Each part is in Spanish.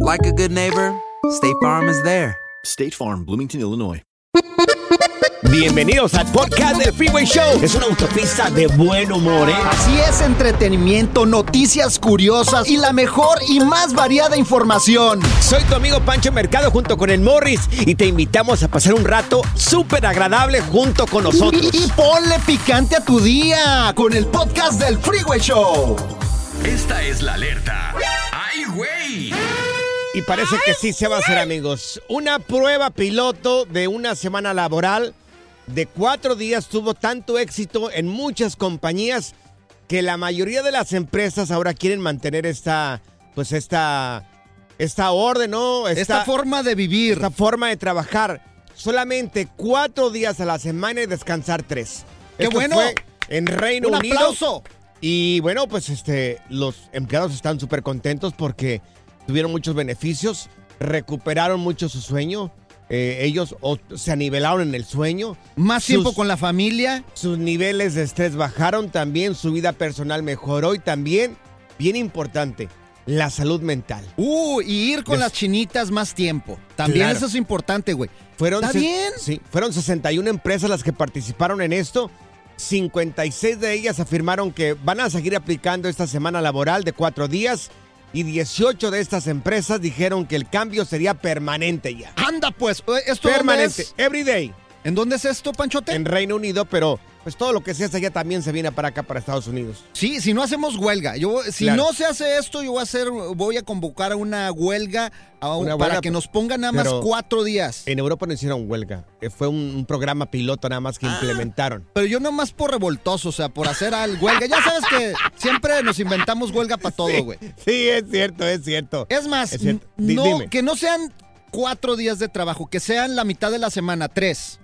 like a good neighbor, State Farm is there. State Farm, Bloomington, Illinois. Bienvenidos al podcast del Freeway Show. Es una autopista de buen humor, ¿eh? Así es, entretenimiento, noticias curiosas y la mejor y más variada información. Soy tu amigo Pancho Mercado junto con el Morris y te invitamos a pasar un rato súper agradable junto con nosotros. Y, y ponle picante a tu día con el podcast del Freeway Show. Esta es la alerta. ¡Ay, güey! Y parece que sí se va a hacer, amigos. Una prueba piloto de una semana laboral de cuatro días tuvo tanto éxito en muchas compañías que la mayoría de las empresas ahora quieren mantener esta, pues esta, esta orden, ¿no? Esta, forma de vivir. esta forma de trabajar. Solamente cuatro días a la semana y descansar tres. ¡Qué Esto bueno! fue en Reino Un Unido. aplauso. Y bueno, pues este, los empleados están súper contentos porque tuvieron muchos beneficios, recuperaron mucho su sueño, eh, ellos o- se anivelaron en el sueño, Más Sus- tiempo con la familia. sus niveles de estrés bajaron también, su vida personal mejoró y también, bien importante, la salud mental. Uh, y ir con Des- las chinitas más tiempo. También Claro. eso es importante, güey. Fueron ¿Está bien? Sí, fueron 61 empresas las que participaron en esto. 56 de ellas afirmaron que van a seguir aplicando esta semana laboral de cuatro días y 18 de estas empresas dijeron que el cambio sería permanente ya. Anda, pues. eh, ¿Esto Permanente, es? every day, ¿En dónde es esto, Panchote? en Reino Unido, pero pues todo lo que se hace allá también se viene para acá, para Estados Unidos. Sí, si no hacemos huelga. Yo, si Claro. no se hace esto, yo voy a hacer, voy a convocar a una huelga a un- Una para huelga, que nos pongan nada más cuatro días. En Europa no hicieron huelga, eh, fue un, un programa piloto nada más que Ah. implementaron. Pero yo nomás por revoltoso, o sea, por hacer al huelga. Ya sabes que siempre nos inventamos huelga para todo, güey. Sí, es cierto, es cierto. Es más, Es cierto. no, que no sean cuatro días de trabajo, que sean la mitad de la semana, tres.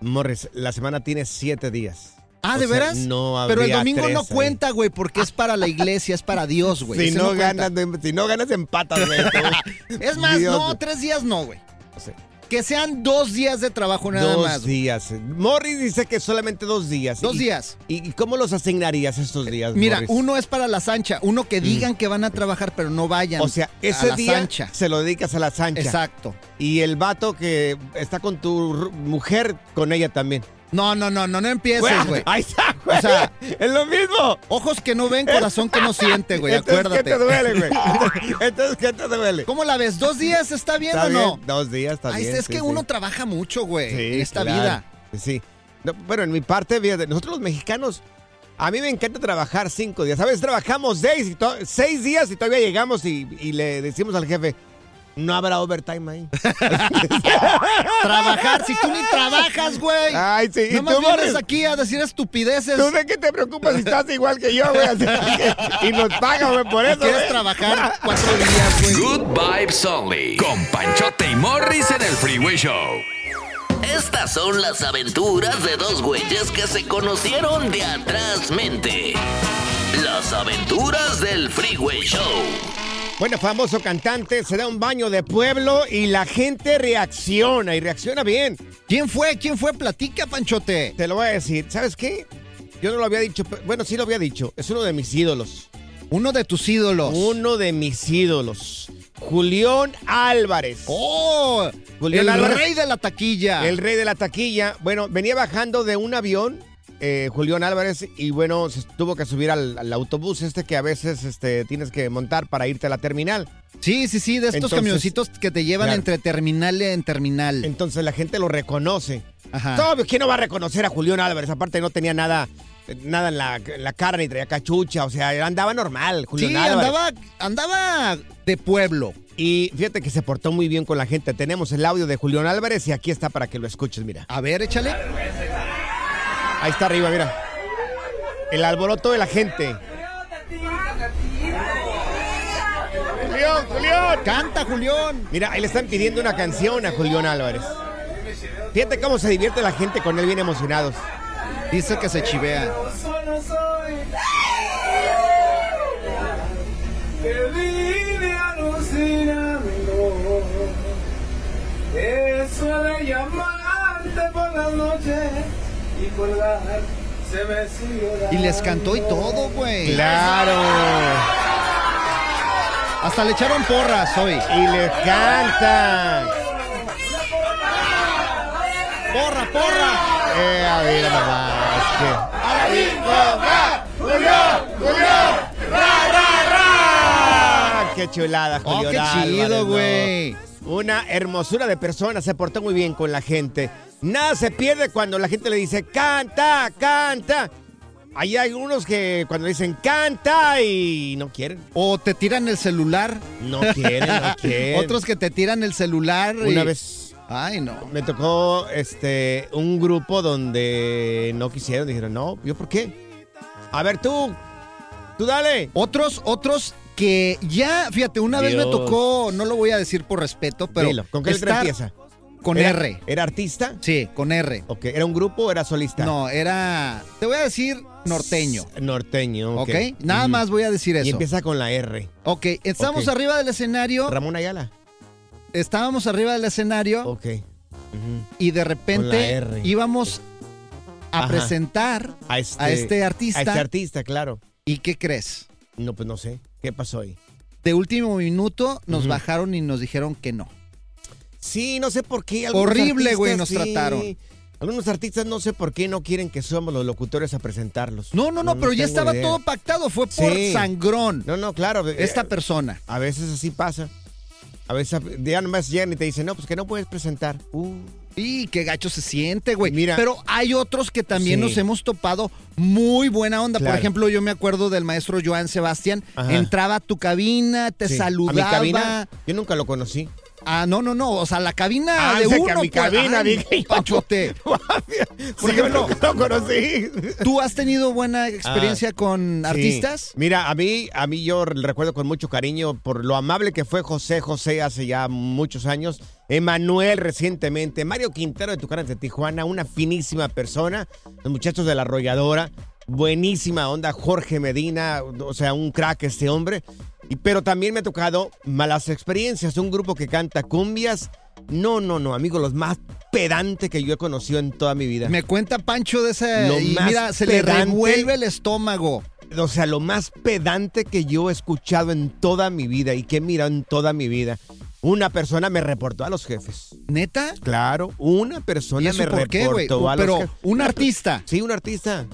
Morris, la semana tiene siete días. Ah, O ¿de sea, veras? no Pero el domingo no cuenta, güey, porque es para la iglesia, es para Dios, güey. Si no, ganas, si no ganas, empatas, güey. Es más, Dios, no, tres días no, güey. O sea, Que sean dos días de trabajo nada dos más. güey. días. Morris dice que solamente dos días. Dos ¿Y- días. ¿Y, cómo los asignarías estos días, Mira, Morris? uno es para la sancha, uno que digan que van a trabajar pero no vayan. O sea, a ese la día sancha. se lo dedicas a la sancha. Exacto. Y el vato que está con tu mujer, con ella también. No, no, no, no, no empieces, Güey. Ahí está, güey. O sea, es lo mismo. Ojos que no ven, corazón que no siente, güey. Entonces, Acuérdate. ¿qué te duele, güey? Entonces, ¿qué te duele? ¿Cómo la ves? ¿Dos días está bien ¿Está o no? bien? Dos días, está Ahí bien. es sí, que sí. uno trabaja mucho, güey, Sí, en esta claro. vida. Sí. No, bueno, en mi parte, fíjate, nosotros los mexicanos, a mí me encanta trabajar cinco días. ¿Sabes? Trabajamos seis, y seis días y todavía llegamos y, y le decimos al jefe, no habrá overtime ahí. Trabajar, si tú ni trabajas, güey. Ay, sí. ¿Y Nada más vienes aquí a decir estupideces. ¿Tú de qué te preocupas si estás igual que yo, güey? Y nos pagan, güey, por eso. ¿Quieres trabajar cuatro días, güey? Good Vibes Only. Con Panchote y Morris en el Freeway Show. Estas son las aventuras de dos güeyes que se conocieron de atrás mente. Las aventuras del Freeway Show. Bueno, famoso cantante se da un baño de pueblo y la gente reacciona y reacciona bien. ¿Quién fue? ¿Quién fue? Platica, Panchote. Te lo voy a decir. ¿Sabes qué? Yo no lo había dicho. pero- Bueno, sí lo había dicho. Es uno de mis ídolos. Uno de tus ídolos. Uno de mis ídolos. Julián Álvarez. ¡Oh! Julián el Álvarez. rey de la taquilla. El rey de la taquilla. Bueno, venía bajando de un avión, eh, Julián Álvarez, y bueno, se tuvo que subir al, al autobús este que a veces este, tienes que montar para irte a la terminal. Sí, sí, sí, de estos Entonces- camioncitos que te llevan Claro. entre terminal en terminal. Entonces la gente lo reconoce. Ajá. Obvio, ¿quién no va a reconocer a Julián Álvarez? Aparte no tenía nada, nada en la, en la cara ni traía cachucha, o sea, andaba normal, Julián Sí, Álvarez. andaba, andaba de pueblo. Y fíjate que se portó muy bien con la gente. Tenemos el audio de Julián Álvarez y aquí está para que lo escuches, mira. A ver, échale. Ahí está arriba, mira. El alboroto de la gente. Julián, Julián. Canta, Julián. Mira, ahí le están pidiendo una canción a Julián Álvarez. Fíjate cómo se divierte la gente con él bien emocionados. Dice que se chivea. Eso de llamarte por la noche y colgar se me sigue Y les cantó y todo, güey. Claro. Hasta le echaron porras hoy. Y le canta. ¡Porra, porra! Eh, a ver, nomás. que- ¡Julián! ¡Julián! ¡Ra, ra, ra! ¡Qué chulada, Oh, Julián qué chido, güey. Una hermosura de persona, se portó muy bien con la gente. Nada se pierde cuando la gente le dice, canta, canta. Hay algunos que cuando dicen canta y no quieren. O te tiran el celular. No quieren, no quieren. Otros que te tiran el celular. y- Una vez Ay, no. me tocó este un grupo donde no quisieron, dijeron, no, ¿yo por qué? A ver tú, tú dale. Otros, otros que ya, fíjate, una vez me tocó, no lo voy a decir por respeto, pero. Dilo, ¿con qué estar empieza? Con ¿Era- R. ¿Era artista? Sí, con R. Ok, ¿era un grupo o era solista? No, era. Te voy a decir norteño. Norteño, ok. ¿Ok? Nada más voy a decir eso. Y empieza con la R. Ok, estamos arriba del escenario. Ramón Ayala. Estábamos arriba del escenario Ok. Y de repente íbamos a Ajá. presentar A este, a este artista. A este artista, claro. ¿Y qué crees? No, pues no sé. ¿Qué pasó ahí? De último minuto nos bajaron y nos dijeron que no. Sí, no sé por qué. Horrible, güey, nos sí. trataron. Algunos artistas no sé por qué no quieren que somos los locutores a presentarlos. No, no, no, pero ya estaba idea. todo pactado. Fue por Sí. sangrón. No, no, claro. eh, Esta persona. A veces así pasa. A veces ya nomás llegan y te dicen, no, pues que no puedes presentar. Uh, Y qué gacho se siente, güey. Mira. Pero hay otros que también Sí. nos hemos topado muy buena onda. Claro. Por ejemplo, yo me acuerdo del maestro Joan Sebastián. Ajá. Entraba a tu cabina, te sí. saludaba. A mi cabina, yo nunca lo conocí. Ah, no, no, no. O sea, la cabina Ah, de que uno. a mi pues, cabina, ay, dije yo. Panchote. Por ejemplo, nunca lo conocí. ¿Tú has tenido buena experiencia con Ah, Sí. artistas? Mira, a mí, a mí yo recuerdo con mucho cariño por lo amable que fue José José hace ya muchos años, Emanuel recientemente, Mario Quintero de Tucanes de Tijuana, una finísima persona, los muchachos de la arrolladora, buenísima onda, Jorge Medina, o sea, un crack este hombre. Y, pero también me ha tocado malas experiencias, un grupo que canta cumbias. No, no, no, amigo, los más pedante que yo he conocido en toda mi vida. Me cuenta Pancho de ese. Lo y más mira, se le revuelve el estómago. O sea, lo más pedante que yo he escuchado en toda mi vida y que he mirado en toda mi vida. Una persona me reportó a los jefes. ¿Neta? Claro, una ¿Y persona eso me por qué, güey? reportó a los Pero jefes. un artista. Sí, un artista.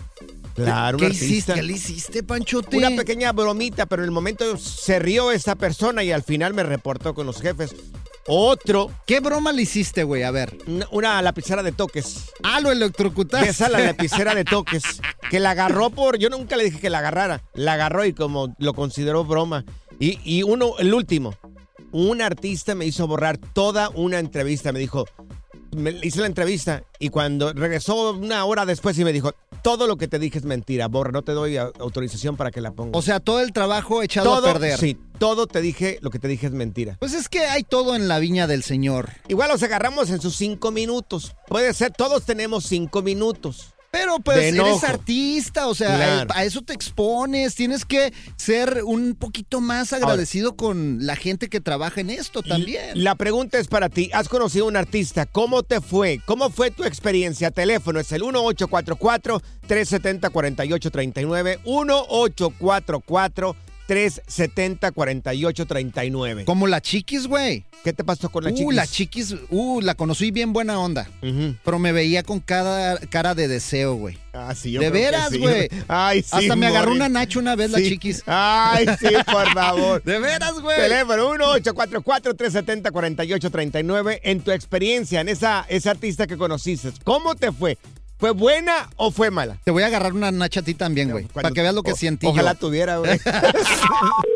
Claro, ¿Qué un hiciste? ¿Qué le hiciste, Panchote? Una pequeña bromita, pero en el momento se rió esta persona y al final me reportó con los jefes. Otro, ¿Qué broma le hiciste, güey? A ver. una, una lapicera de toques. Ah, lo electrocutaste. Esa la lapicera de toques. Que la agarró por. Yo nunca le dije que la agarrara. La agarró y como lo consideró broma. Y, y uno, el último. Un artista me hizo borrar toda una entrevista. Me dijo. Me hice la entrevista y cuando regresó una hora después y me dijo, todo lo que te dije es mentira, borra, no te doy autorización para que la pongas. O sea, todo el trabajo echado todo, a perder. Sí, todo te dije, lo que te dije es mentira. Pues es que hay todo en la viña del Señor. Igual los agarramos en sus cinco minutos. Puede ser, todos tenemos cinco minutos. Pero pues eres artista, o sea, Claro. a eso te expones, tienes que ser un poquito más agradecido con la gente que trabaja en esto también. La pregunta es para ti. ¿Has conocido a un artista? ¿Cómo te fue? ¿Cómo fue tu experiencia? Teléfono es el 1844-370-4839. 1844-370-4839. Como la chiquis, güey. ¿Qué te pasó con la uh, chiquis? la chiquis, uh, la conocí bien buena onda. Ujú. Pero me veía con cada cara de deseo, güey. Ah, sí, yo de creo veras, sí. güey. Ay, sí. Hasta me agarró una nacho una vez la Sí. chiquis. Ay, sí, por favor. De veras, güey. Teléfono 1-844-370-4839. En tu experiencia, en esa, esa artista que conociste, ¿cómo te fue? ¿Fue buena o fue mala? Te voy a agarrar una nacha a ti también, güey. Para que veas lo que O- sentí Ojalá yo. tuviera, güey.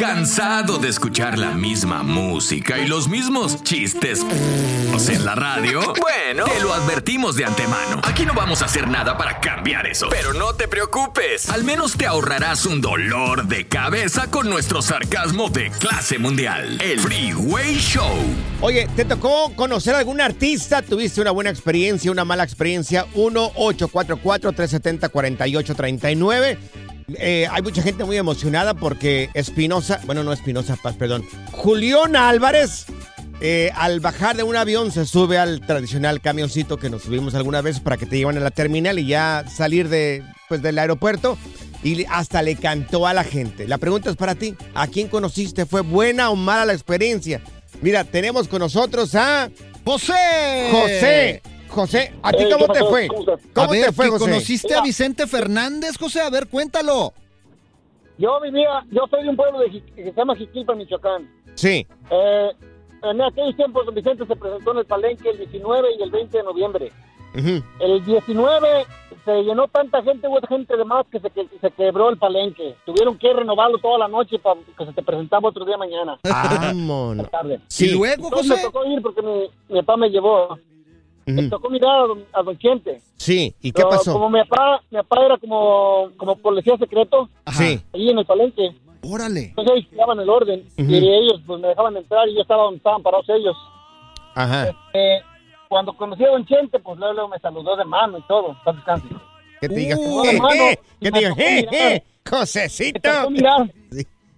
¿Cansado de escuchar la misma música y los mismos chistes en la radio? Bueno, te lo advertimos de antemano. Aquí no vamos a hacer nada para cambiar eso. Pero no te preocupes. Al menos te ahorrarás un dolor de cabeza con nuestro sarcasmo de clase mundial. El Freeway Show. Oye, ¿te tocó conocer a algún artista? ¿Tuviste una buena experiencia, una mala experiencia? 1-844-370-4839. Eh, hay mucha gente muy emocionada porque Espinosa, bueno, no Espinosa perdón, Julián Álvarez, eh, al bajar de un avión se sube al tradicional camioncito que nos subimos alguna vez para que te llevan a la terminal y ya salir de, pues, del aeropuerto y hasta le cantó a la gente. La pregunta es para ti, ¿a quién conociste? ¿Fue buena o mala la experiencia? Mira, tenemos con nosotros a José. José. José, ¿a ti Hey, cómo ¿qué te fue? ¿Cómo estás? ¿Cómo a ver, te fue, José? ¿Conociste a Vicente Fernández, José? A ver, cuéntalo. Yo vivía, yo soy de un pueblo de, que se llama Jiquilpa, Michoacán. Sí. Eh, en aquellos tiempos, don Vicente se presentó en el Palenque el 19 y el 20 de noviembre. El 19 se llenó tanta gente, hubo gente de más que se, que se quebró el Palenque. Tuvieron que renovarlo toda la noche para que se te presentaba otro día mañana. Vámonos. tarde. Sí. ¿Y luego, Entonces José? me tocó ir porque mi, mi papá me llevó. Me tocó mirar a don, a don Chente. Sí, ¿y qué Pero pasó? Como mi papá, mi papá era como, como policía secreto, Sí. ahí en el Palenque. Órale. Entonces ellos daban el orden Ujú. y ellos pues me dejaban entrar y yo estaba donde estaban parados ellos. Ajá. Eh, cuando conocí a Don Chente, pues luego, luego me saludó de mano y todo. Paz descanse. Que te diga, Uh, eh, hermano, eh, que te me diga, tocó eh, mirar. eh, Me Josecito. tocó mirar.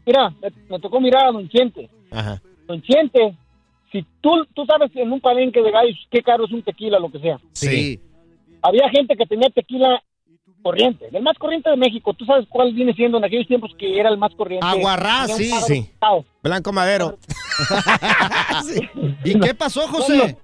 Mira, me, me tocó mirar a Don Chente. Ajá. Don Chente, si tú, tú sabes en un palenque de gallos qué caro es un tequila, lo que sea. Sí. Había gente que tenía tequila corriente, el más corriente de México. ¿Tú sabes cuál viene siendo en aquellos tiempos que era el más corriente? Un sí, sí. Blanco Madero. ¿Y qué pasó, José?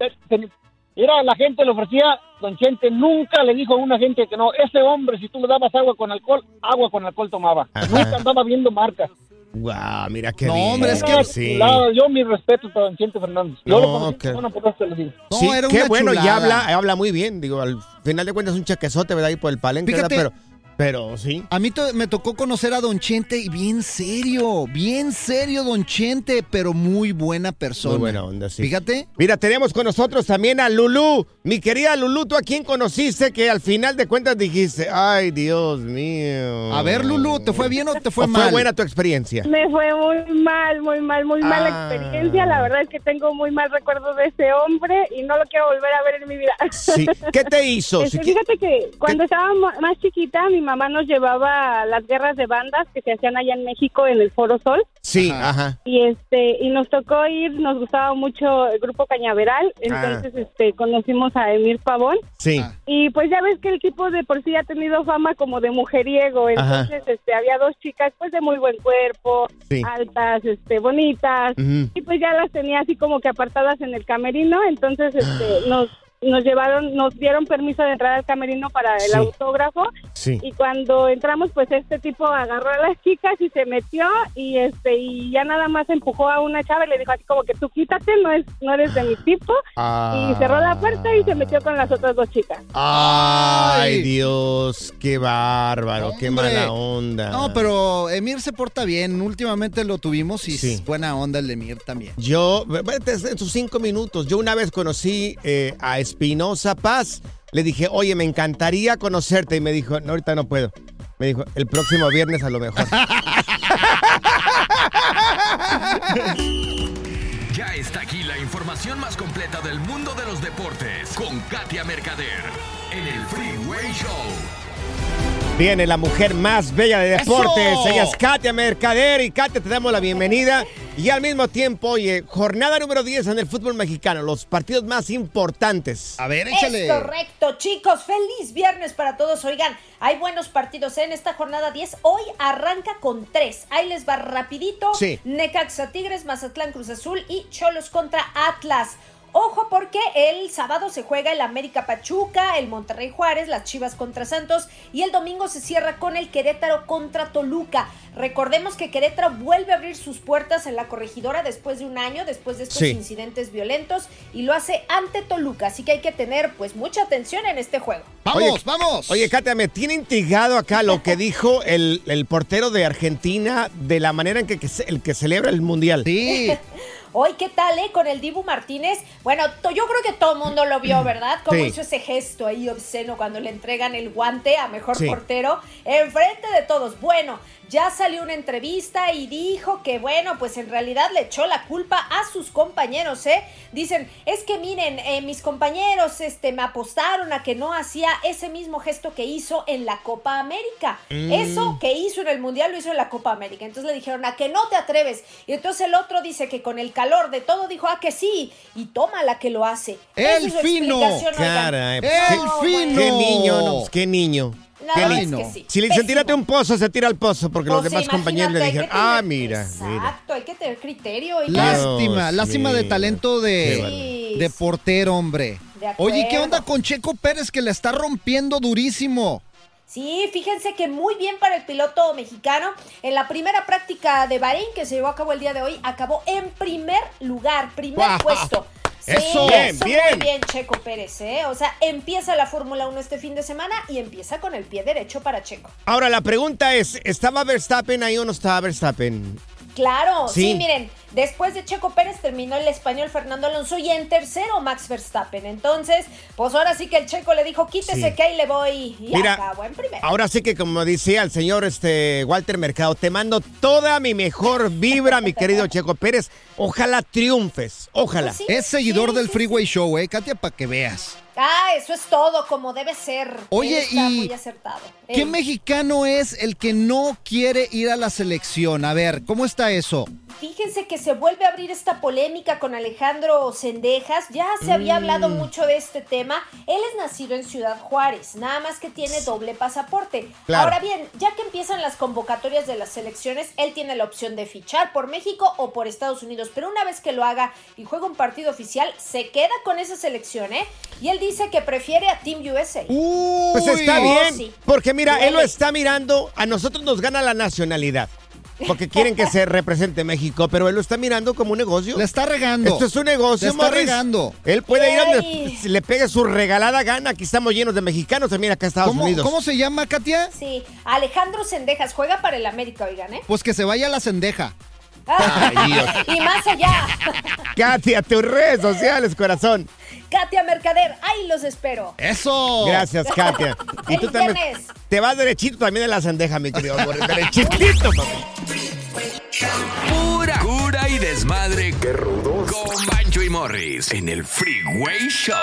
Mira, la gente le ofrecía, don Chente nunca le dijo a una gente que no, ese hombre, si tú le dabas agua con alcohol, agua con alcohol tomaba. Ajá. Nunca andaba viendo marcas. Guau, mira qué No, bien. hombre, es que- Una sí. chulada. Yo mi respeto para don Chente Fernández. Yo No, lo conocí, que- bueno, por eso te lo digo. No, Sí, era qué una bueno, chulada. habla, habla muy bien. Digo, al final de cuentas es un chequezote, ¿verdad? Ahí por el palenque, Fíjate, ¿verdad? Pero Pero sí. A mí to- me tocó conocer a Don Chente y bien serio, bien serio Don Chente, pero muy buena persona. Muy buena onda, sí. Fíjate. Mira, tenemos con nosotros también a Lulú. Mi querida Lulú, ¿tú a quién conociste que al final de cuentas dijiste, ay, Dios mío? A ver, Lulú, ¿te fue bien o te fue ¿O mal? fue buena tu experiencia? Me fue muy mal, muy mal, muy mala Ah. experiencia. La verdad es que tengo muy mal recuerdo de ese hombre y no lo quiero volver a ver en mi vida. Sí. ¿Qué te hizo? Este, fíjate que cuando estaba más chiquita, mi mamá nos llevaba a las guerras de bandas que se hacían allá en México en el Foro Sol. Sí, ajá. Y este y nos tocó ir, nos gustaba mucho el grupo Cañaveral, entonces este conocimos a Emir Pavón Sí. y pues ya ves que el tipo de por sí ha tenido fama como de mujeriego, Ajá. entonces este había dos chicas pues de muy buen cuerpo, Sí. altas, este bonitas y pues ya las tenía así como que apartadas en el camerino, entonces este nos nos llevaron, nos dieron permiso de entrar al camerino para el Sí. autógrafo Sí. y cuando entramos pues este tipo agarró a las chicas y se metió y este y ya nada más empujó a una chava y le dijo así como que tú quítate, no es no eres de mi tipo Ah. y cerró la puerta y se metió con las otras dos chicas. Ay, Dios, qué bárbaro, qué Hombre. mala onda. No, pero Emir se porta bien. Últimamente lo tuvimos y Sí. es buena onda el Emir también. Yo, sus cinco minutos, yo una vez conocí eh, a Espinosa Paz. Le dije, oye, me encantaría conocerte. Y me dijo, no, ahorita no puedo. Me dijo, el próximo viernes a lo mejor. Ya está aquí la información más completa del mundo de los deportes con Katia Mercader en el Freeway Show. Viene la mujer más bella de deportes. ¡Eso! Ella es Katia Mercader. Y Katia, te damos la bienvenida. Y al mismo tiempo, oye, jornada número 10 en el fútbol mexicano. Los partidos más importantes. A ver, Es correcto, chicos. Feliz viernes para todos. Oigan, hay buenos partidos en esta jornada 10. Hoy arranca con tres. Ahí les va rapidito. Sí. Necaxa Tigres, Mazatlán Cruz Azul y Cholos contra Atlas. Ojo porque el sábado se juega el América Pachuca, el Monterrey Juárez, las Chivas contra Santos y el domingo se cierra con el Querétaro contra Toluca. Recordemos que Querétaro vuelve a abrir sus puertas en la corregidora después de un año, después de estos Sí. incidentes violentos y lo hace ante Toluca, así que hay que tener pues mucha atención en este juego. Oye, Oye, Katia, me tiene intrigado acá lo que dijo el, el portero de Argentina de la manera en que, que se- el que celebra el mundial. Sí. Hoy, ¿qué tal, eh? Con el Dibu Martínez. Bueno, yo creo que todo el mundo lo vio, ¿verdad? Cómo Sí. hizo ese gesto ahí obsceno cuando le entregan el guante a mejor Sí. portero enfrente de todos. Bueno, ya salió una entrevista y dijo que, bueno, pues en realidad le echó la culpa a sus compañeros, ¿eh? Dicen, es que miren, eh, mis compañeros este, me apostaron a que no hacía ese mismo gesto que hizo en la Copa América. Mm. Eso que hizo en el Mundial lo hizo en la Copa América. Entonces le dijeron, a que no te atreves. Y entonces el otro dice que con el calor de todo dijo, a que sí. Y toma la que lo hace. Esa El es su fino. Caray, pues, ¡El qué- fino! Qué niño, no, pues, qué niño. La qué verdad niño. es que sí. Si le dicen tírate un pozo, se tira al pozo, porque los demás compañeros le dijeron, tener- ah, mira, mira. Exacto, hay que tener criterio. oigan. Lástima, Dios lástima de talento de, de portero, hombre. De Oye, ¿qué onda con Checo Pérez que la está rompiendo durísimo? Sí, fíjense que muy bien para el piloto mexicano. En la primera práctica de Bahrein que se llevó a cabo el día de hoy, acabó en primer lugar, primer puesto. Sí, Eso, bien, eso bien. Muy bien, Checo Pérez, ¿eh? O sea, empieza la Fórmula 1 este fin de semana y empieza con el pie derecho para Checo. Ahora, la pregunta es, ¿estaba Verstappen ahí o no estaba Verstappen? Claro, sí. Sí. miren, después de Checo Pérez terminó el español Fernando Alonso y en tercero Max Verstappen. Entonces, pues ahora sí que el Checo le dijo, quítese Sí. que ahí le voy y Mira, acabó en primero. Ahora sí que como decía el señor este Walter Mercado, te mando toda mi mejor vibra, mi querido Checo Pérez. Ojalá triunfes, ojalá. Pues sí. Es seguidor del Freeway Show, ¿eh, Katia? Para que veas. Ah, eso es todo, como debe ser. Oye, está y- muy acertado. ¿Qué mexicano es el que no quiere ir a la selección? A ver, ¿cómo está eso? Fíjense que se vuelve a abrir esta polémica con Alejandro Sendejas. Ya se había Mm. hablado mucho de este tema. Él es nacido en Ciudad Juárez, nada más que tiene doble pasaporte. Claro. Ahora bien, ya que empiezan las convocatorias de las selecciones, él tiene la opción de fichar por México o por Estados Unidos. Pero una vez que lo haga y juega un partido oficial, se queda con esa selección, ¿eh? Y él dice que prefiere a Team USA. Pues está Oh, bien, sí. porque mira, él lo está mirando, a nosotros nos gana la nacionalidad. porque quieren que se represente México, pero él lo está mirando como un negocio. Le está regando. Esto es un negocio, Le está Morris. regando. Él puede ir a donde le pegue su regalada gana. Aquí estamos llenos de mexicanos también acá en Estados ¿Cómo, Unidos. ¿Cómo se llama, Katia? Sí, Alejandro Sendejas juega para el América, oigan, ¿eh? Pues que se vaya a la cendeja. Ay, Dios. y más allá. Katia, tus redes sociales, corazón. Katia Mercader, ahí los espero. ¡Eso! Gracias, Katia. Y tú también te vas derechito también de la sendeja, mi querido papi. Pura cura y desmadre. ¡Qué rudos! Con Bancho y Morris en el Freeway Show.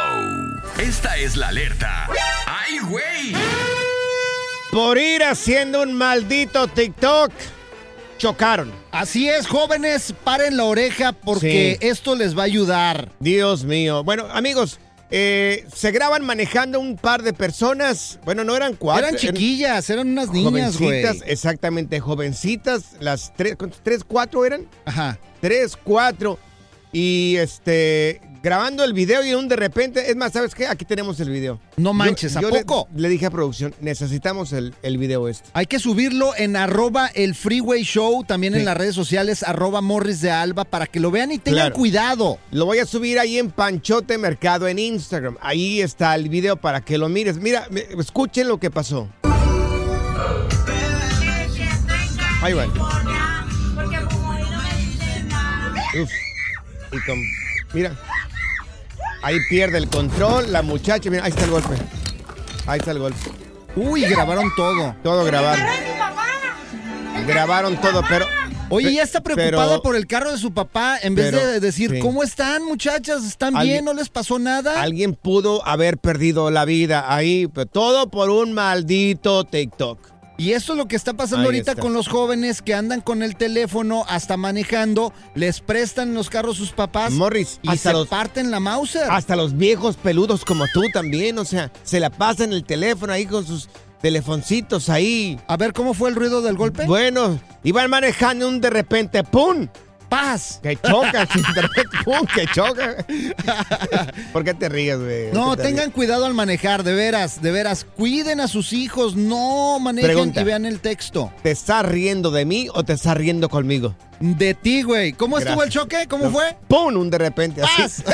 Esta es la alerta. ¡Ay, güey! Por ir haciendo un maldito TikTok, chocaron. Así es, jóvenes, paren la oreja porque Sí. esto les va a ayudar. Dios mío. Bueno, amigos, eh, se graban manejando un par de personas. Bueno, no eran cuatro. Eran chiquillas, eran unas niñas, güey. Jovencitas, exactamente, jovencitas. Las tres, ¿cuántos? ¿tres, cuatro eran? Ajá. Tres, cuatro. Y este, grabando el video y un de repente, es más, ¿sabes qué? Aquí tenemos el video. No manches, ¿a le- poco? Le, dije a producción, necesitamos el, el video este. Hay que subirlo en arroba el Freeway Show, también Sí. en las redes sociales, arroba Morris de Alba, para que lo vean y tengan Claro. cuidado. Lo voy a subir ahí en Panchote Mercado en Instagram. Ahí está el video para que lo mires. Mira, escuchen lo que pasó. Ahí va. Uf. Y con- mira. Ahí pierde el control la muchacha. Mira, ahí está el golpe. Ahí está el golpe. Uy, grabaron todo. Todo grabaron. Grabaron todo, pero... Oye, ya está preocupada pero- por el carro de su papá, en vez pero- de decir, sí. ¿cómo están, muchachas? ¿Están bien? ¿No les pasó nada? Alguien pudo haber perdido la vida ahí, pero todo por un maldito TikTok. Y esto es lo que está pasando Ahí ahorita está. con los jóvenes que andan con el teléfono hasta manejando, les prestan los carros sus papás Morris, y hasta se los- parten la Mauser. Hasta los viejos peludos como tú también, o sea, se la pasan el teléfono ahí con sus telefoncitos ahí. A ver, ¿cómo fue el ruido del golpe? Bueno, iban manejando un de repente, ¡pum! ¡Paz! Que choca. Que choca. ¿Por qué te ríes, güey? No, ¿Por qué te tengan cuidado al manejar, de veras, de veras. Cuiden a sus hijos, no manejen Pregunta. y vean el texto. ¿Te estás riendo de mí o te estás riendo conmigo? De ti, güey. ¿Cómo estuvo el choque? ¿Cómo No, fue? ¡Pum! Un de repente, así.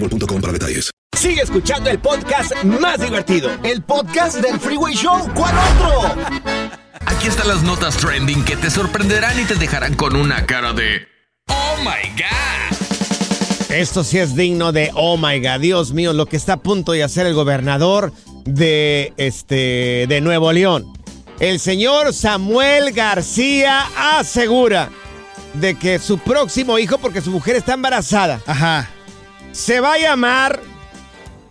boostmobile.com para detalles. Sigue escuchando el podcast más divertido. El podcast del Freeway Show. ¿Cuál otro? Aquí están las notas trending que te sorprenderán y te dejarán con una cara de ¡Oh my God! Esto sí es digno de, oh my God, Dios mío, lo que está a punto de hacer el gobernador de, este, de Nuevo León. El señor Samuel García asegura de que su próximo hijo, porque su mujer está embarazada, Ajá. Se va a llamar...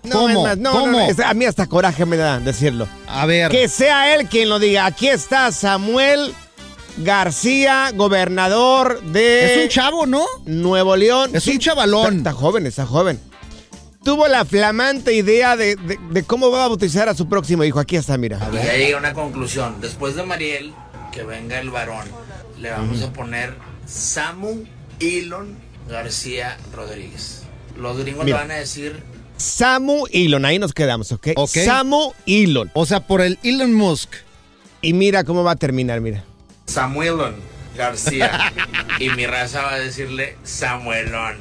No, ¿Cómo? es más, no, no, ¿Cómo? no, es- a mí hasta coraje me da decirlo. A ver. Que sea él quien lo diga. Aquí está Samuel García, gobernador de... Es un chavo, ¿no? Nuevo León. Es un chavalón. Está, está joven, está joven. tuvo la flamante idea de, de- de cómo va a bautizar a su próximo hijo. Aquí está, mira. Ya a una conclusión. Después de Mariel, que venga el varón, le vamos a poner Samu Elon García Rodríguez. Los gringos Mira. le van a decir Samu Elon, ahí nos quedamos, ¿ok? Ok. Samu Elon. O sea, por el Elon Musk. Y mira cómo va a terminar, mira. Samuelon García. y mi raza va a decirle Samuelón.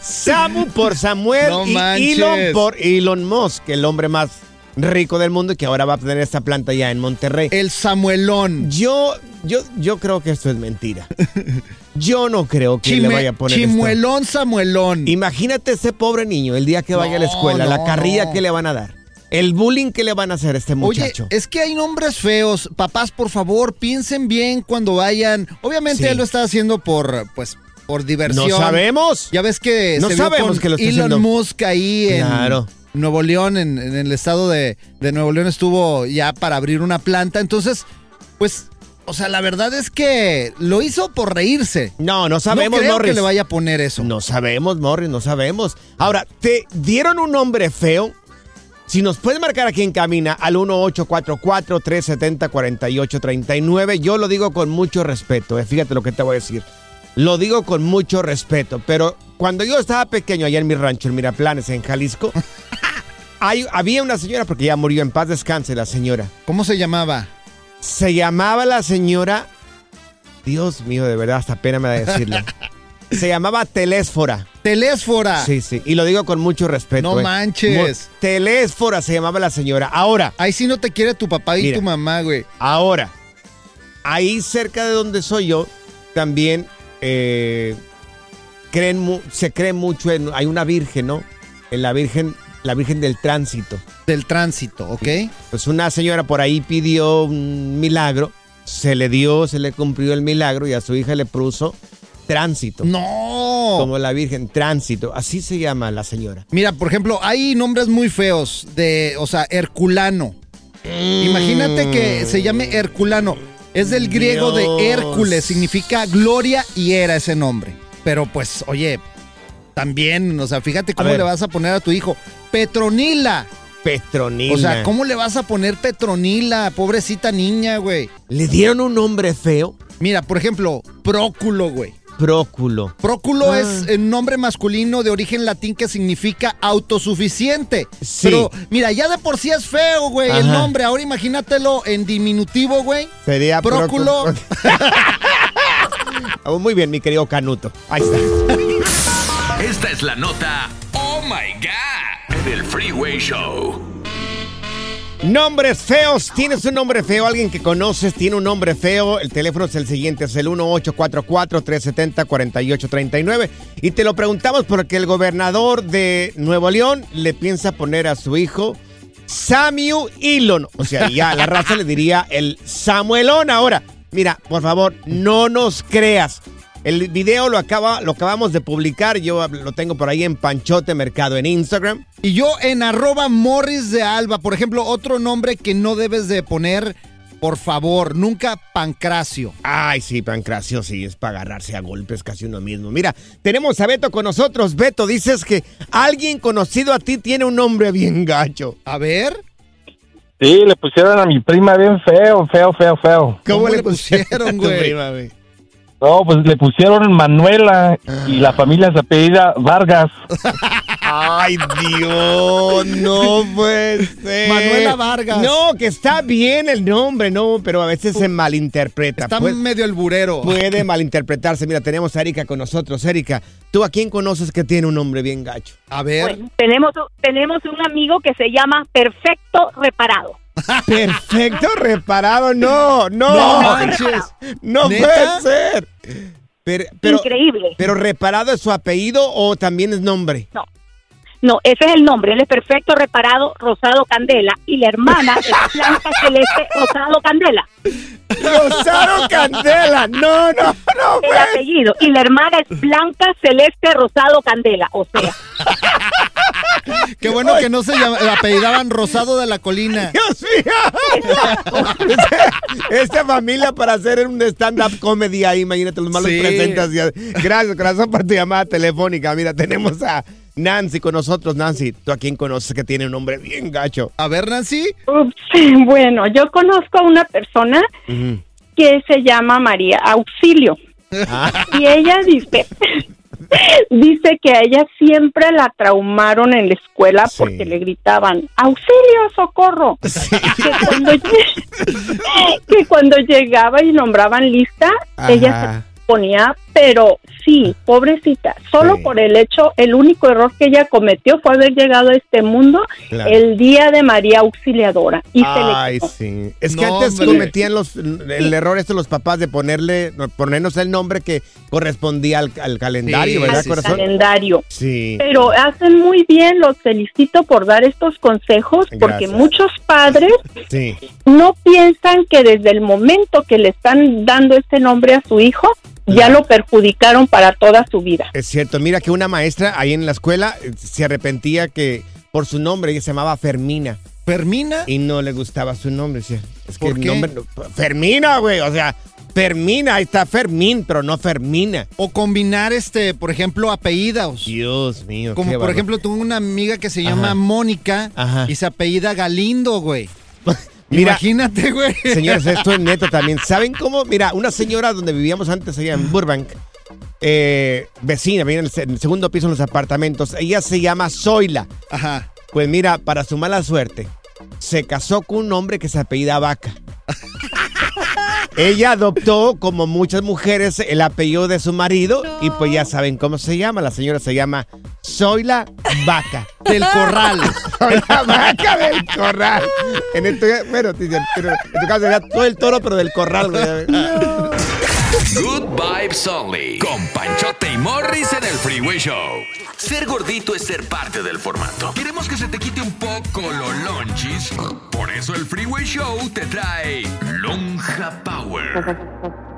Samu por Samuel No y manches. Elon por Elon Musk, el hombre más rico del mundo y que ahora va a tener esta planta ya en Monterrey. El Samuelón. Yo, yo, yo creo que esto es mentira. Yo no creo que le vaya a poner esto. Chimuelón Samuelón. Imagínate ese pobre niño el día que vaya a la No, escuela, la carrilla que le van a dar, el bullying que le van a hacer a este Oye, muchacho. es que hay nombres feos. Papás, por favor, piensen bien cuando vayan. Obviamente Sí. él lo está haciendo por, pues, por diversión. no sabemos. Ya ves que No se sabemos con que lo está Elon haciendo. Musk ahí en Claro. Nuevo León, en, en el estado de, de Nuevo León estuvo ya para abrir una planta. Entonces, pues, o sea, la verdad es que lo hizo por reírse. No, no sabemos, no creo Morris. que le vaya a poner eso. No sabemos, Morris, no sabemos. Ahora, ¿te dieron un nombre feo? Si nos puedes marcar aquí en Camina al 1844-370-4839, yo lo digo con mucho respeto. eh, Fíjate lo que te voy a decir. Lo digo con mucho respeto, pero cuando yo estaba pequeño allá en mi rancho, en Miraplanes, en Jalisco, hay- había una señora, porque ya murió en paz descanse la señora. ¿Cómo se llamaba? Se llamaba la señora, Dios mío, de verdad, hasta pena me da decirlo. Se llamaba Telésfora. Telésfora. Sí, sí. Y lo digo con mucho respeto. No eh. manches. Telésfora se llamaba la señora. Ahora, Ahí sí no te quiere tu papá y Mira. tu mamá, güey. ahora, ahí cerca de donde soy yo, también eh, creen, se cree mucho en, hay una virgen, ¿no? En la virgen, la virgen del tránsito. Del tránsito, ¿ok? Pues una señora por ahí pidió un milagro, se le dio, se le cumplió el milagro y a su hija le puso tránsito. No. Como la virgen, tránsito. Así se llama la señora. Mira, por ejemplo, hay nombres muy feos de, o sea, Herculano. Imagínate que se llame Herculano. Es del griego Dios. de Hércules, significa gloria y era ese nombre. Pero pues, oye, también, o sea, fíjate cómo le vas a poner a tu hijo. Petronila. Petronila. O sea, ¿cómo le vas a poner Petronila? Pobrecita niña, güey. ¿Le dieron un nombre feo? Mira, por ejemplo, Próculo, güey. Próculo. Próculo Ah. es un nombre masculino de origen latín que significa autosuficiente. Sí. Pero mira, ya de por sí es feo, güey, el nombre. Ahora imagínatelo en diminutivo, güey. Sería Próculo. Oh, Muy bien, mi querido Canuto. Ahí está. Esta es la nota Oh My God del Freeway Show. Nombres feos. ¿Tienes un nombre feo? Alguien que conoces tiene un nombre feo. El teléfono es el siguiente, es el 1844-370-4839. Y te lo preguntamos porque el gobernador de Nuevo León le piensa poner a su hijo Samuel Elon. O sea, ya la raza le diría el Samuelón. Ahora, mira, por favor, no nos creas. El video lo, acaba, lo acabamos de publicar. Yo lo tengo por ahí en Panchote Mercado en Instagram. Y yo en arroba Morris de Alba, por ejemplo, otro nombre que no debes de poner, por favor, nunca Pancracio. Ay, sí, Pancracio, sí, es para agarrarse a golpes casi uno mismo. Mira, tenemos a Beto con nosotros. Beto, dices que alguien conocido a ti tiene un nombre bien gacho. A ver. Sí, le pusieron a mi prima bien feo, feo, feo, feo. ¿Cómo, le pusieron, a tu güey? No, pues le pusieron Manuela y la familia se apellida Vargas. Ay, Dios, no puede ser. Manuela Vargas. No, que está bien el nombre, no, pero a veces se malinterpreta. Está Puede- medio el burero. Puede malinterpretarse. Mira, tenemos a Erika con nosotros. Erika, ¿tú a quién conoces que tiene un nombre bien gacho? A ver. Bueno, tenemos, tenemos un amigo que se llama Perfecto Reparado. Perfecto, reparado. No, no. No manches. No ¿Neta? puede ser. Pero, pero- Increíble. ¿Pero reparado es su apellido o también es nombre? No. No, ese es el nombre. Él es Perfecto Reparado Rosado Candela y la hermana es Blanca Celeste Rosado Candela. Rosado Candela. No, no, no. El apellido. Y la hermana es Blanca Celeste Rosado Candela. O sea, Qué bueno que no se llama- apellidaban Rosado de la Colina. Dios mío. Esta familia para hacer un stand-up comedy ahí, imagínate, los malos Sí. presentas. Gracias, corazón, por tu llamada telefónica. Mira, tenemos a Nancy con nosotros. Nancy, ¿tú a quién conoces que tiene un nombre bien gacho? A ver, Nancy. Ups, bueno, yo conozco a una persona que se llama María Auxilio. Y ella dice, dice que a ella siempre la traumaron en la escuela porque le gritaban, auxilio, socorro. Que, cuando, lle- que cuando llegaba y nombraban lista, ella se ponía, pero sí, pobrecita, solo por el hecho, el único error que ella cometió fue haber llegado a este mundo Claro. el día de María Auxiliadora. Y se le Ay, sí. Es que No, antes hombre. cometían los, el error este los papás de ponerle, ponernos el nombre que correspondía al, al calendario, ¿verdad, al corazón? calendario. Sí. Pero hacen muy bien, los felicito por dar estos consejos, porque muchos padres Sí. no piensan que desde el momento que le están dando este nombre a su hijo, ya lo perjudicaron para toda su vida. Es cierto, mira que una maestra ahí en la escuela eh, se arrepentía que por su nombre ella se llamaba Fermina. ¿Fermina? Y no le gustaba su nombre. decía, Es que ¿Por el qué? nombre. no- Fermina, güey. O sea, Fermina, ahí está Fermín, pero no Fermina. O combinar, este, por ejemplo, apellidos. Dios mío. Como qué por ejemplo, tengo una amiga que se llama Ajá. Mónica Ajá. y se apellida Galindo, güey. Mira, Imagínate, güey. Señores, esto es neto también. ¿Saben cómo? Mira, una señora donde vivíamos antes allá en Burbank, eh, vecina, vive en el, se- en el segundo piso en los apartamentos. Ella se llama Zoila. Ajá. Pues mira, para su mala suerte, se casó con un hombre que se apellida Vaca. Ella adoptó, como muchas mujeres, el apellido de su marido y pues ya saben cómo se llama. La señora se llama Zoila Vaca. Del corral. Zoila Vaca del corral. En esto, bueno, en tu caso sería todo el toro, pero del corral. güey. Good Vibes Only. Con Panchote y Morris en el Freeway Show. Ser gordito es ser parte del formato. Queremos que se te quite un poco los lonchis. Por eso el Freeway Show te trae Lonja Power.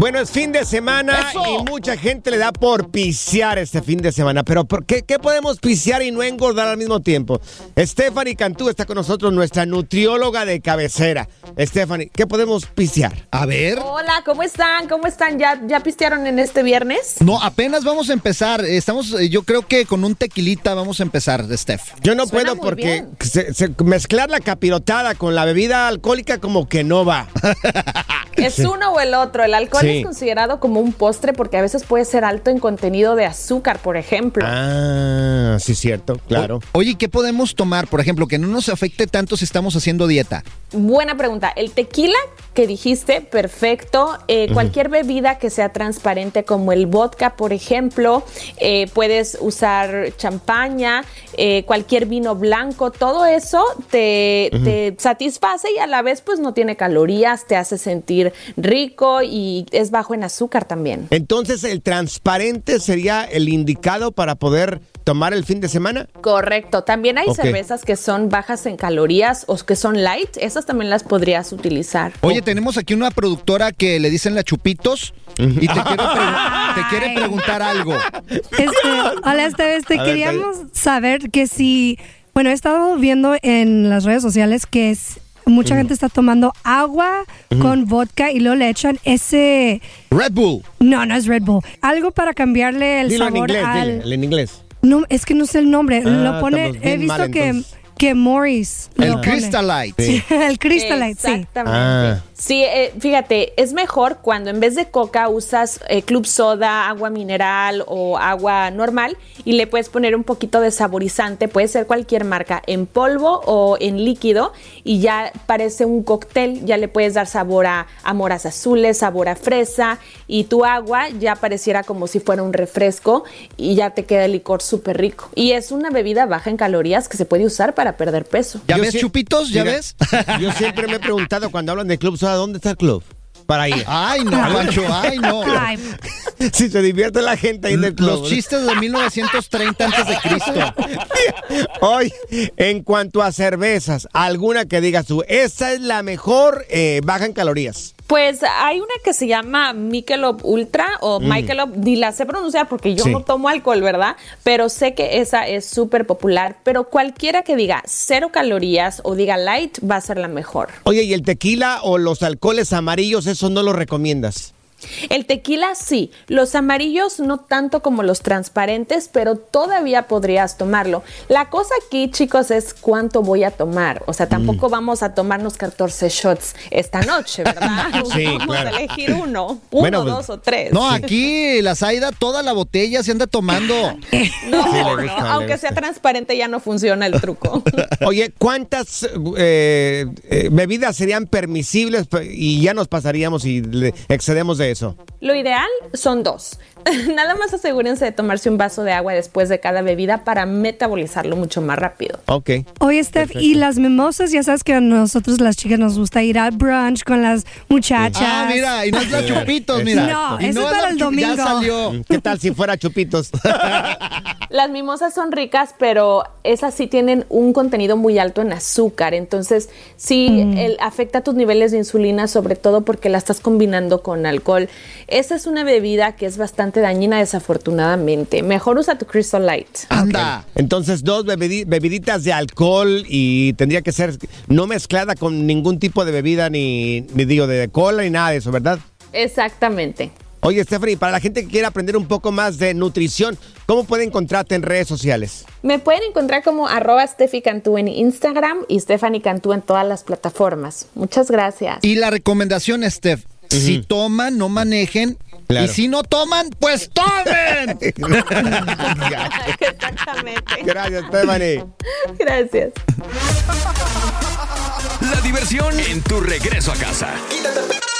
Bueno, es fin de semana ¡Eso! y mucha gente le da por pisear este fin de semana. Pero ¿por qué, qué podemos pisear y no engordar al mismo tiempo? Stephanie Cantú está con nosotros, nuestra nutrióloga de cabecera. Stephanie, ¿qué podemos pisear? A ver. Hola, ¿cómo están? ¿Cómo están? ¿Ya, ya pistearon en este viernes? No, apenas vamos a empezar. Estamos, eh, yo creo que con un tequilita vamos a empezar, Steph. Yo no Suena puedo porque bien. se- se- mezclar la capirotada con la bebida alcohólica como que no va. Es uno o el otro. El alcohol Sí. es considerado como un postre porque a veces puede ser alto en contenido de azúcar, por ejemplo. Ah, sí, cierto, claro. O- oye, ¿qué podemos tomar, por ejemplo, que no nos afecte tanto si estamos haciendo dieta? Buena pregunta. El tequila que dijiste, perfecto. Eh, Cualquier bebida que sea transparente, como el vodka, por ejemplo, eh, puedes usar champaña, eh, cualquier vino blanco, todo eso te, te satisface y a la vez, pues no tiene calorías, te hace sentir rico y es bajo en azúcar también. Entonces, ¿el transparente sería el indicado para poder tomar el fin de semana? Correcto. También hay cervezas que son bajas en calorías o que son light. Esas también las podrías utilizar. Oye, tenemos aquí una productora que le dicen la Chupitos y te quiere, te quiere preguntar algo. Este, hola, este, este, A ver, queríamos saber que si, bueno, he estado viendo en las redes sociales que es, mucha gente está tomando agua con vodka y luego le echan ese, Red Bull. no, no es Red Bull, algo para cambiarle el Dilo en sabor inglés, al, dile, en inglés. no, es que no sé el nombre, Ah, lo pone, he visto mal, que, entonces. Que Morris El lo. Crystalite. Sí. el Crystalite, sí. Exactamente. Ah. Sí, eh, fíjate, es mejor cuando en vez de coca usas eh, club soda, agua mineral o agua normal y le puedes poner un poquito de saborizante, puede ser cualquier marca, en polvo o en líquido y ya parece un cóctel, ya le puedes dar sabor a, a moras azules, sabor a fresa y tu agua ya pareciera como si fuera un refresco y ya te queda el licor súper rico. Y es una bebida baja en calorías que se puede usar para perder peso. ¿Ya Yo ves, Chupitos? ¿Ya Mira, ves? Yo siempre me he preguntado cuando hablan de club soda, ¿dónde está el club? Para ir. Ay, no, Pancho, ay, no. Ay, Si se divierte la gente ahí en el club. Los chistes de 1930 antes de Cristo. Hoy, en cuanto a cervezas, alguna que digas tú, esa es la mejor eh, baja en calorías. Pues hay una que se llama Michelob Ultra o Mm. Michelob, ni la sé pronunciar porque yo Sí. no tomo alcohol, ¿verdad? Pero sé que esa es súper popular. Pero cualquiera que diga cero calorías o diga light va a ser la mejor. Oye, ¿y el tequila o los alcoholes amarillos, eso no lo recomiendas? El tequila sí, los amarillos no tanto como los transparentes, pero todavía podrías tomarlo. La cosa aquí, chicos, es cuánto voy a tomar. O sea, tampoco Mm. vamos a tomarnos 14 shots esta noche, ¿verdad? Sí, vamos claro. a elegir uno, uno, Bueno, pues, dos o tres. No, aquí la Zaida toda la botella se anda tomando. No, Sí, no, aunque sea transparente ya no funciona el truco. Oye, ¿cuántas eh, eh, bebidas serían permisibles pe- y ya nos pasaríamos y le excedemos de Lo ideal son dos. Nada más asegúrense de tomarse un vaso de agua después de cada bebida para metabolizarlo mucho más rápido. Ok. Oye, Steph, y las mimosas, ya sabes que a nosotros las chicas nos gusta ir al brunch con las muchachas. Ah, mira, y no es la Chupitos, mira. No, Y eso no es para la el domingo. Ya salió. ¿Qué tal si fuera chupitos? Las mimosas son ricas, pero esas sí tienen un contenido muy alto en azúcar, entonces sí Mm. el- afecta tus niveles de insulina, sobre todo porque la estás combinando con alcohol. Esa es una bebida que es bastante dañina desafortunadamente. Mejor usa tu Crystal Light. Anda. Entonces, dos bebiditas de alcohol y tendría que ser no mezclada con ningún tipo de bebida, ni, ni digo de cola, ni nada de eso, ¿verdad? Exactamente. Oye, Stephanie, para la gente que quiera aprender un poco más de nutrición, ¿cómo puede encontrarte en redes sociales? Me pueden encontrar como arroba Steffi Cantú en Instagram y Stephanie Cantú en todas las plataformas. Muchas gracias. Y la recomendación, Steph, si toman, no manejen. Claro. Y si no toman, pues tomen. Exactamente. Gracias, Stephanie. Gracias. La diversión en tu regreso a casa.